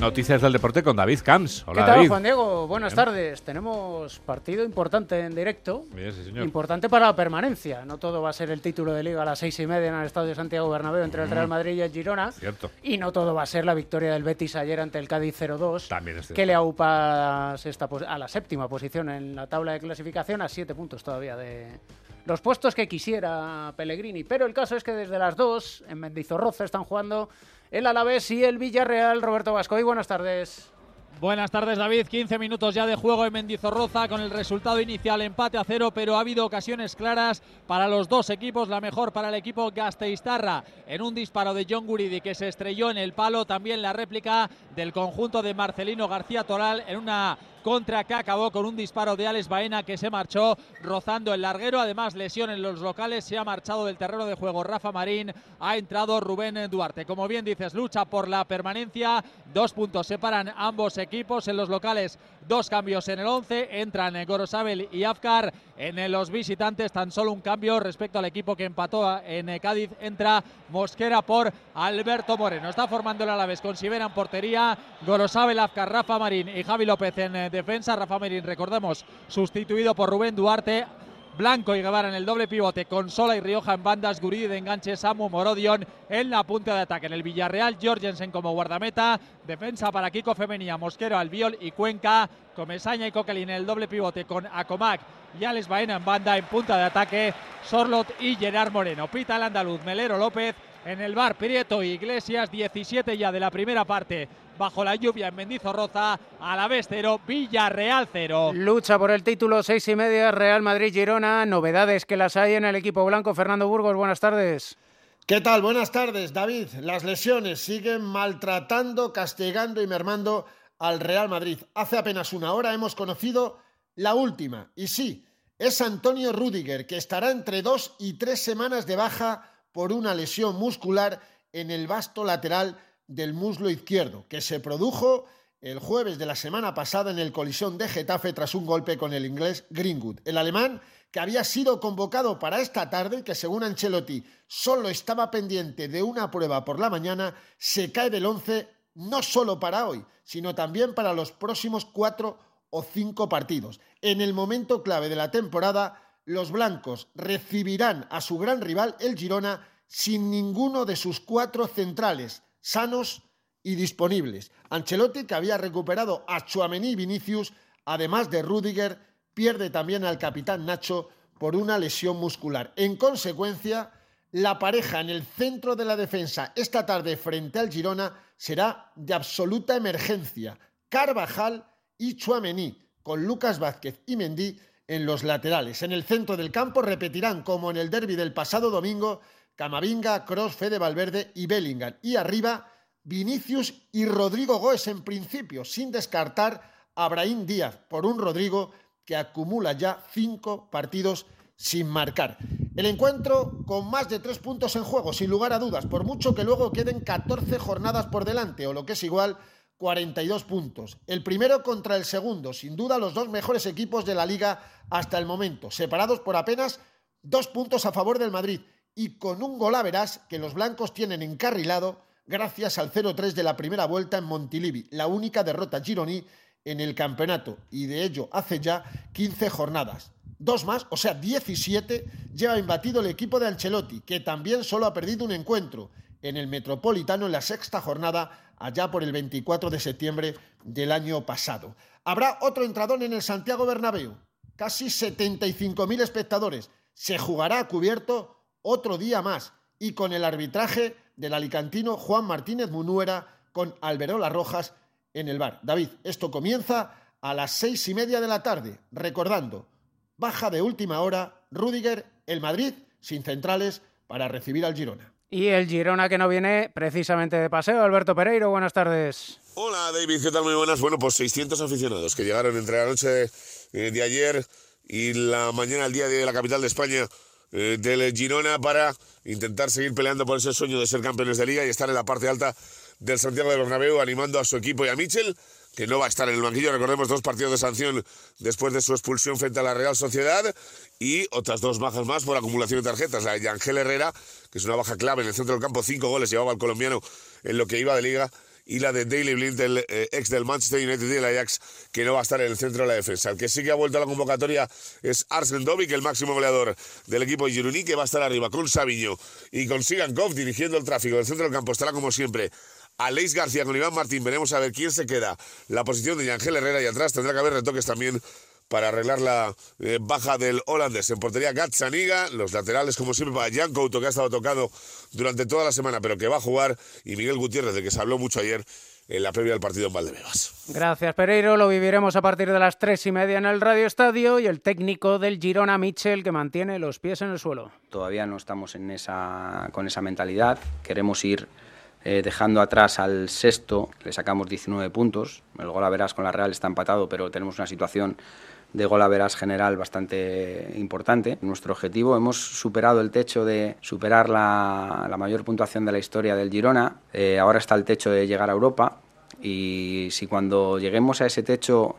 Noticias del deporte con David Camps. Hola, ¿Qué tal, David. Juan Diego? Buenas Bien. tardes. Tenemos partido importante en directo. Bien, sí, señor. Importante para la permanencia. No todo va a ser el título de Liga a las seis y media en el Estadio de Santiago Bernabéu entre el Real Madrid y el Girona. Cierto. Y no todo va a ser la victoria del Betis ayer ante el Cádiz 0-2. También es cierto. Que le aupa a sexta a la séptima posición en la tabla de clasificación a siete puntos todavía de los puestos que quisiera Pellegrini. Pero el caso es que desde las dos en Mendizorroza están jugando el Alavés y el Villarreal. Roberto Vasco. Y buenas tardes. Buenas tardes, David. 15 minutos ya de juego en Mendizorroza con el resultado inicial empate a cero, pero ha habido ocasiones claras para los dos equipos. La mejor para el equipo Gasteiztarra en un disparo de John Guridi que se estrelló en el palo. También la réplica del conjunto de Marcelino García Toral en una contra que acabó con un disparo de Alex Baena que se marchó rozando el larguero. Además, lesión en los locales. Se ha marchado del terreno de juego Rafa Marín. Ha entrado Rubén Duarte. Como bien dices, lucha por la permanencia. Dos puntos separan ambos equipos. En los locales, dos cambios en el 11. Entran eh, Gorosabel y Afkar. En los visitantes, tan solo un cambio respecto al equipo que empató en eh, Cádiz. Entra Mosquera por Alberto Moreno. Está formando el Alavés con Sivera en portería. Gorosabel, Afkar, Rafa Marín y Javi López en eh, defensa. Rafa Marín, recordemos, sustituido por Rubén Duarte. Blanco y Guevara en el doble pivote con Sola y Rioja en bandas, Guridi de enganche, Samu Morodion en la punta de ataque. En el Villarreal, Jorgensen como guardameta, defensa para Kiko Femenía, Mosquero, Albiol y Cuenca, Comesaña y Coquelin en el doble pivote con Acomac y Alex Baena en banda, en punta de ataque, Sorlot y Gerard Moreno. Pita el andaluz, Melero López en el bar Prieto y Iglesias, 17 ya de la primera parte. Bajo la lluvia en Mendizorroza, a la vez cero, Villarreal cero. Lucha por el título, seis y media, Real Madrid-Girona. Novedades que las hay en el equipo blanco. Fernando Burgos, buenas tardes. ¿Qué tal? Buenas tardes, David. Las lesiones siguen maltratando, castigando y mermando al Real Madrid. Hace apenas una hora hemos conocido la última. Y sí, es Antonio Rudiger, que estará entre dos y tres semanas de baja por una lesión muscular en el vasto lateral del muslo izquierdo, que se produjo el jueves de la semana pasada en el colisión de Getafe tras un golpe con el inglés Greenwood. El alemán, que había sido convocado para esta tarde y que según Ancelotti solo estaba pendiente de una prueba por la mañana, se cae del once no solo para hoy, sino también para los próximos cuatro o cinco partidos. En el momento clave de la temporada, los blancos recibirán a su gran rival, el Girona, sin ninguno de sus cuatro centrales, sanos y disponibles. Ancelotti, que había recuperado a Chuamení y Vinicius, además de Rudiger, pierde también al capitán Nacho por una lesión muscular. En consecuencia, la pareja en el centro de la defensa esta tarde frente al Girona será de absoluta emergencia. Carvajal y Chuamení, con Lucas Vázquez y Mendy en los laterales. En el centro del campo repetirán, como en el derby del pasado domingo, Camavinga, Cross, Fede Valverde y Bellingham. Y arriba, Vinicius y Rodrigo Goes en principio, sin descartar a Brahim Díaz por un Rodrigo que acumula ya cinco partidos sin marcar. El encuentro con más de tres puntos en juego, sin lugar a dudas, por mucho que luego queden 14 jornadas por delante, o lo que es igual, 42 puntos. El primero contra el segundo, sin duda los dos mejores equipos de la liga hasta el momento, separados por apenas dos puntos a favor del Madrid y con un gol a verás que los blancos tienen encarrilado gracias al 0-3 de la primera vuelta en Montilivi, la única derrota gironí en el campeonato y de ello hace ya 15 jornadas. Dos más, o sea, 17, lleva imbatido el equipo de Ancelotti, que también solo ha perdido un encuentro en el Metropolitano en la sexta jornada, allá por el 24 de septiembre del año pasado. Habrá otro entradón en el Santiago Bernabéu, casi 75.000 espectadores. Se jugará a cubierto otro día más y con el arbitraje del alicantino Juan Martínez Munuera con Alberola Rojas en el bar. David, esto comienza a las seis y media de la tarde. Recordando, baja de última hora, Rudiger, el Madrid, sin centrales, para recibir al Girona. Y el Girona que no viene precisamente de paseo. Alberto Pereiro, buenas tardes. Hola David, ¿qué tal? Muy buenas. Bueno, pues 600 aficionados que llegaron entre la noche eh, de ayer y la mañana al día de la capital de España eh, del Girona para intentar seguir peleando por ese sueño de ser campeones de liga y estar en la parte alta del Santiago de Bernabéu animando a su equipo y a Michel que no va a estar en el banquillo. Recordemos dos partidos de sanción después de su expulsión frente a la Real Sociedad y otras dos bajas más por acumulación de tarjetas. La de Ángel Herrera, que es una baja clave en el centro del campo, cinco goles llevaba el colombiano en lo que iba de liga. y la de Daily Blind, el eh, ex del Manchester United y del Ajax, que no va a estar en el centro de la defensa. El que sí que ha vuelto a la convocatoria es Arsen Dovic, el máximo goleador del equipo Gironí, que va a estar arriba con Sabiño y con Sigankov dirigiendo el tráfico del centro del campo. Estará como siempre Aleix García con Iván Martín. Veremos a ver quién se queda. La posición de Ángel Herrera y atrás tendrá que haber retoques también para arreglar la eh, baja del holandés. En portería Gazzaniga, los laterales como siempre para Jan Couto que ha estado tocado durante toda la semana pero que va a jugar y Miguel Gutiérrez de que se habló mucho ayer en la previa del partido en Valdebebas. Gracias Pereiro, lo viviremos a partir de las tres y media en el Radio Estadio y el técnico del Girona Mitchell que mantiene los pies en el suelo. Todavía no estamos en esa, con esa mentalidad, queremos ir eh, dejando atrás al sexto, le sacamos 19 puntos, el gol a con la Real está empatado, pero tenemos una situación de gol a general bastante importante. Nuestro objetivo, hemos superado el techo de superar la, mayor puntuación de la historia del Girona, eh, ahora está el techo de llegar a Europa y si cuando lleguemos a ese techo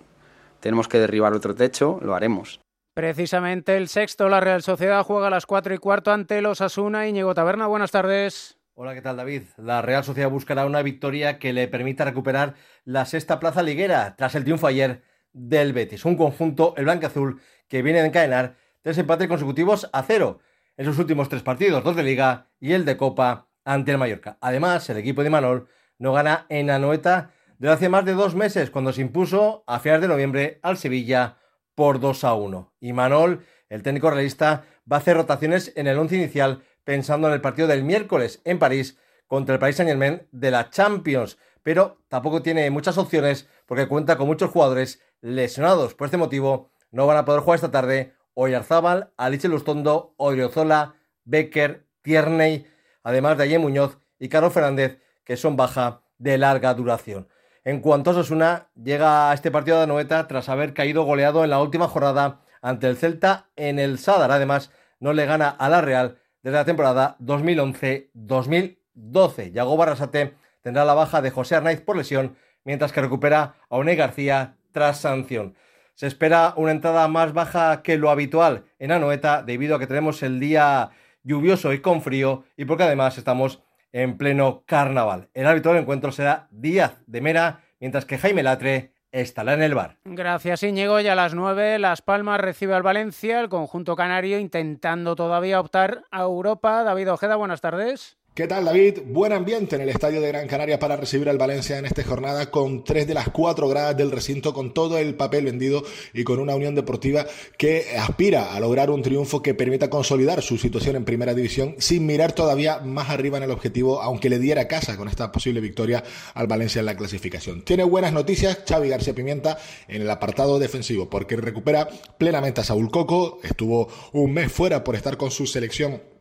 tenemos que derribar otro techo, lo haremos. Precisamente el sexto, la Real Sociedad juega a las cuatro y cuarto ante los Asuna. Íñigo Taberna, buenas tardes. Hola, ¿qué tal David? La Real Sociedad buscará una victoria que le permita recuperar la sexta plaza liguera tras el triunfo ayer del Betis. Un conjunto, el blanco azul, que viene de encadenar tres empates consecutivos a cero en sus últimos tres partidos, dos de Liga y el de Copa ante el Mallorca. Además, el equipo de Manol no gana en Anoeta desde hace más de dos meses, cuando se impuso a finales de noviembre al Sevilla por 2 a 1. Y Manol, el técnico realista, va a hacer rotaciones en el once inicial pensando en el partido del miércoles en París contra el Paris Saint-Germain de la Champions, pero tampoco tiene muchas opciones porque cuenta con muchos jugadores lesionados. Por este motivo, no van a poder jugar esta tarde Oyarzábal, Alice Lustondo, Odriozola, Becker, Tierney, además de Ayer Muñoz y Carlos Fernández, que son baja de larga duración. En cuanto a Sosuna, llega a este partido de Noeta tras haber caído goleado en la última jornada ante el Celta en el Sadar. Además, no le gana a la Real desde la temporada 2011-2012. Yago Barrasate tendrá la baja de José Arnaiz por lesión, mientras que recupera a One García tras sanción. Se espera una entrada más baja que lo habitual en Anoeta debido a que tenemos el día lluvioso y con frío y porque además estamos en pleno carnaval. El árbitro del encuentro será Díaz de Mera, mientras que Jaime Latre estará en el bar. Gracias, Íñigo. Y a las 9, Las Palmas recibe al Valencia, el conjunto canario intentando todavía optar a Europa. David Ojeda, buenas tardes. ¿Qué tal David? Buen ambiente en el estadio de Gran Canaria para recibir al Valencia en esta jornada con tres de las cuatro gradas del recinto, con todo el papel vendido y con una unión deportiva que aspira a lograr un triunfo que permita consolidar su situación en primera división sin mirar todavía más arriba en el objetivo, aunque le diera casa con esta posible victoria al Valencia en la clasificación. Tiene buenas noticias Xavi García Pimienta en el apartado defensivo porque recupera plenamente a Saúl Coco, estuvo un mes fuera por estar con su selección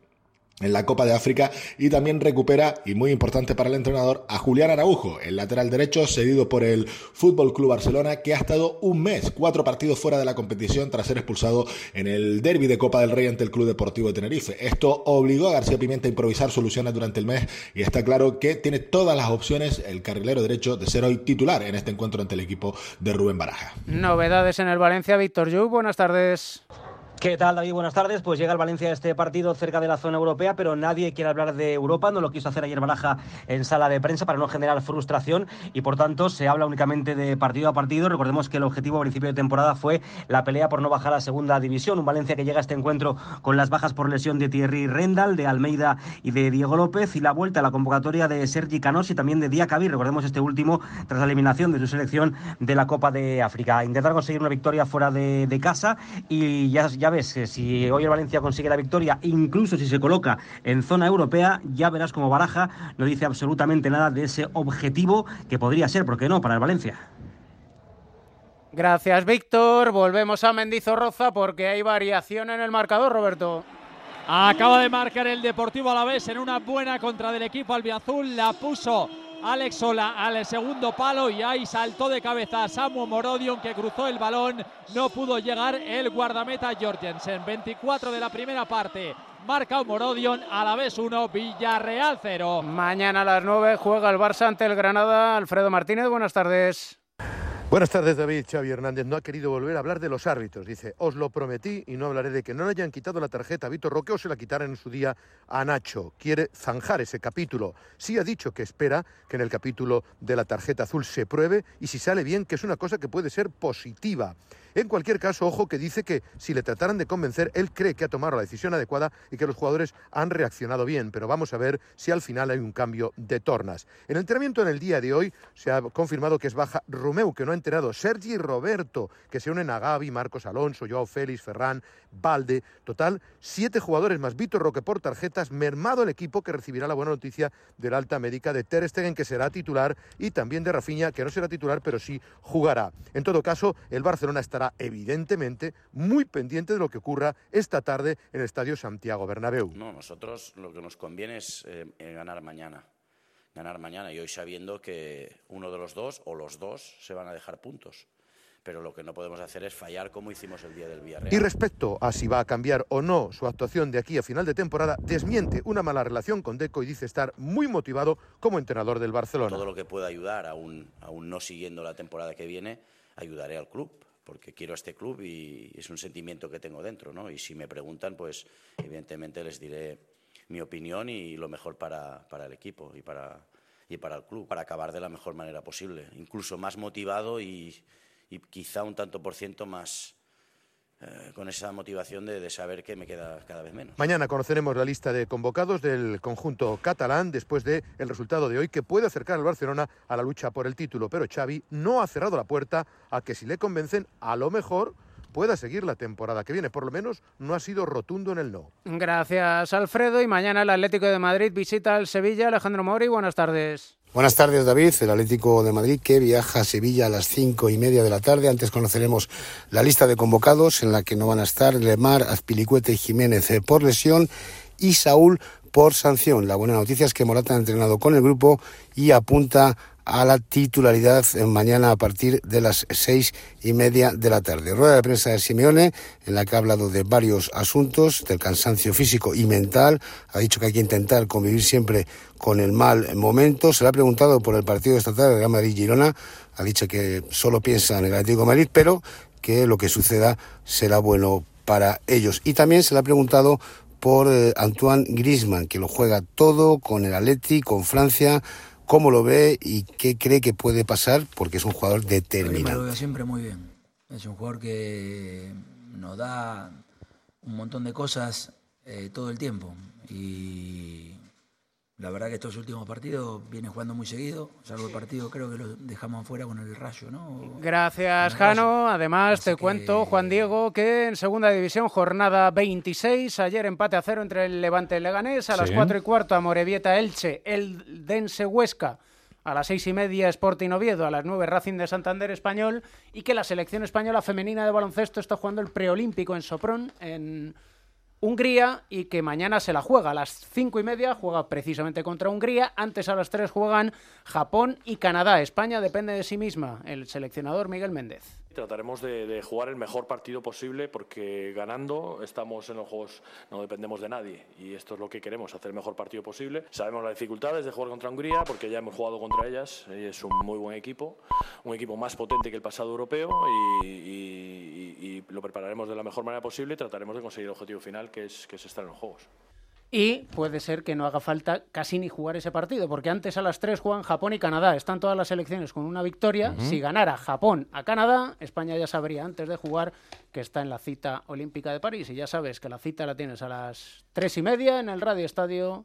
en la Copa de África y también recupera, y muy importante para el entrenador, a Julián Araujo, el lateral derecho cedido por el Fútbol Club Barcelona, que ha estado un mes, cuatro partidos fuera de la competición tras ser expulsado en el derby de Copa del Rey ante el Club Deportivo de Tenerife. Esto obligó a García Pimienta a improvisar soluciones durante el mes y está claro que tiene todas las opciones el carrilero derecho de ser hoy titular en este encuentro ante el equipo de Rubén Baraja. Novedades en el Valencia, Víctor Yu, buenas tardes. ¿Qué tal, David? Buenas tardes. Pues llega el Valencia a este partido cerca de la zona europea, pero nadie quiere hablar de Europa. No lo quiso hacer ayer Baraja en sala de prensa para no generar frustración y, por tanto, se habla únicamente de partido a partido. Recordemos que el objetivo a principio de temporada fue la pelea por no bajar a segunda división. Un Valencia que llega a este encuentro con las bajas por lesión de Thierry Rendal, de Almeida y de Diego López y la vuelta a la convocatoria de Sergi Canos y también de Diacabí. Recordemos este último tras la eliminación de su selección de la Copa de África. Intentar conseguir una victoria fuera de, casa y ya, ya que si hoy el Valencia consigue la victoria, incluso si se coloca en zona europea, ya verás como Baraja no dice absolutamente nada de ese objetivo que podría ser, ¿por qué no?, para el Valencia. Gracias, Víctor. Volvemos a Mendizorroza porque hay variación en el marcador, Roberto. Acaba de marcar el Deportivo Alavés en una buena contra del equipo albiazul. La puso Alex Sola al segundo palo y ahí saltó de cabeza Samu Morodion que cruzó el balón. No pudo llegar el guardameta Jorgensen. 24 de la primera parte. Marca Morodion, a la vez 1, Villarreal 0. Mañana a las 9 juega el Barça ante el Granada. Alfredo Martínez, buenas tardes. Buenas tardes, David. Xavi Hernández no ha querido volver a hablar de los árbitros. Dice, os lo prometí y no hablaré de que no le hayan quitado la tarjeta a Vitor Roque o se la quitaran en su día a Nacho. Quiere zanjar ese capítulo. Sí ha dicho que espera que en el capítulo de la tarjeta azul se pruebe y si sale bien, que es una cosa que puede ser positiva. En cualquier caso, ojo que dice que si le trataran de convencer, él cree que ha tomado la decisión adecuada y que los jugadores han reaccionado bien, pero vamos a ver si al final hay un cambio de tornas. En el entrenamiento en el día de hoy se ha confirmado que es baja Romeu, que no ha enterado, Sergi Roberto, que se unen a Gaby, Marcos Alonso, Joao Félix, Ferran, Valde. Total, siete jugadores más Vitor Roque por tarjetas, mermado el equipo que recibirá la buena noticia de la alta médica de Ter Stegen, que será titular, y también de Rafinha, que no será titular, pero sí jugará. En todo caso, el Barcelona estará evidentemente muy pendiente de lo que ocurra esta tarde en el Estadio Santiago Bernabéu. No, nosotros lo que nos conviene es eh, eh, ganar mañana. Ganar mañana y hoy sabiendo que uno de los dos o los dos se van a dejar puntos. Pero lo que no podemos hacer es fallar como hicimos el día del Villarreal. Y respecto a si va a cambiar o no su actuación de aquí a final de temporada, desmiente una mala relación con Deco y dice estar muy motivado como entrenador del Barcelona. Todo lo que pueda ayudar, aún, aún no siguiendo la temporada que viene, ayudaré al club porque quiero a este club y es un sentimiento que tengo dentro, ¿no? Y si me preguntan, pues evidentemente les diré mi opinión y lo mejor para, para el equipo y para, y para el club, para acabar de la mejor manera posible, incluso más motivado y, y quizá un tanto por ciento más, eh, con esa motivación de, de, saber que me queda cada vez menos. Mañana conoceremos la lista de convocados del conjunto catalán después del el resultado de hoy que puede acercar al Barcelona a la lucha por el título. Pero Xavi no ha cerrado la puerta a que si le convencen, a lo mejor pueda seguir la temporada que viene. Por lo menos no ha sido rotundo en el no. Gracias, Alfredo. Y mañana el Atlético de Madrid visita al Sevilla. Alejandro Mori, buenas tardes. Buenas tardes, David. El Atlético de Madrid que viaja a Sevilla a las cinco y media de la tarde. Antes conoceremos la lista de convocados en la que no van a estar Lemar, Azpilicueta y Jiménez eh, por lesión y Saúl por sanción. La buena noticia es que Morata ha entrenado con el grupo y apunta a la titularidad mañana a partir de las seis y media de la tarde. Rueda de prensa de Simeone, en la que ha hablado de varios asuntos, del cansancio físico y mental. Ha dicho que hay que intentar convivir siempre con el mal momento. Se le ha preguntado por el partido estatal de Real Madrid-Girona. Ha dicho que solo piensa en el Atlético de Madrid, pero que lo que suceda será bueno para ellos. Y también se le ha preguntado por eh, Antoine Griezmann, que lo juega todo con el Atleti, con Francia cómo lo ve y qué cree que puede pasar, porque es un jugador determinante. Lo veo siempre muy bien. Es un jugador que nos da un montón de cosas eh, todo el tiempo. Y la verdad que estos últimos partidos viene jugando muy seguido, salvo el partido creo que lo dejamos fuera con el Rayo, ¿no? Gracias, Jano. Además, te cuento, Juan Diego, que en Segunda División, jornada 26, ayer empate a cero entre el Levante y el Leganés, a las 4 y cuarto a Morevieta Elche, el Dense Huesca, a las seis y media Sporting Oviedo, a las nueve Racing de Santander Español, y que la selección española femenina de baloncesto está jugando el preolímpico en Sopron, en Hungría y que mañana se la juega. A las cinco y media juega precisamente contra Hungría. Antes a las tres juegan Japón y Canadá. España depende de sí misma. El seleccionador Miguel Méndez. Trataremos de, jugar el mejor partido posible porque ganando estamos en los juegos, no dependemos de nadie y esto es lo que queremos, hacer el mejor partido posible. Sabemos las dificultades de jugar contra Hungría porque ya hemos jugado contra ellas es un muy buen equipo, un equipo más potente que el pasado europeo y, y lo prepararemos de la mejor manera posible y trataremos de conseguir el objetivo final que es, que es estar en los juegos. Y puede ser que no haga falta casi ni jugar ese partido, porque antes a las 3 juegan Japón y Canadá. Están todas las selecciones con una victoria. Uh -huh. Si ganara Japón a Canadá, España ya sabría antes de jugar que está en la cita olímpica de París. Y ya sabes que la cita la tienes a las 3 y media en el Radio Estadio